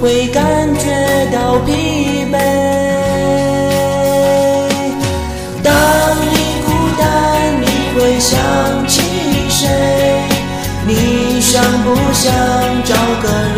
会感觉到疲惫。当你孤单，你会想起谁？你想不想找个人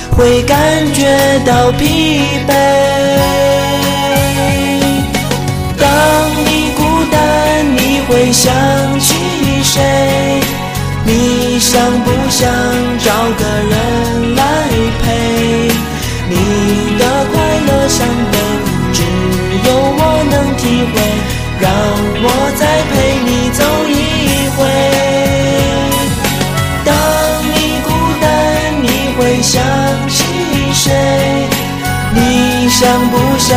会感觉到疲惫。当你孤单，你会想起谁？你想不想想不想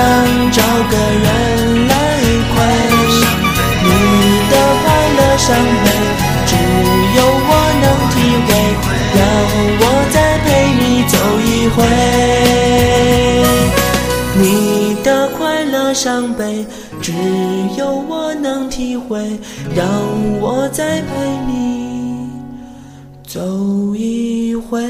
找个人来陪？你的快乐伤悲，只有我能体会。让我再陪你走一回。你的快乐伤悲，只有我能体会。让我再陪你走一回。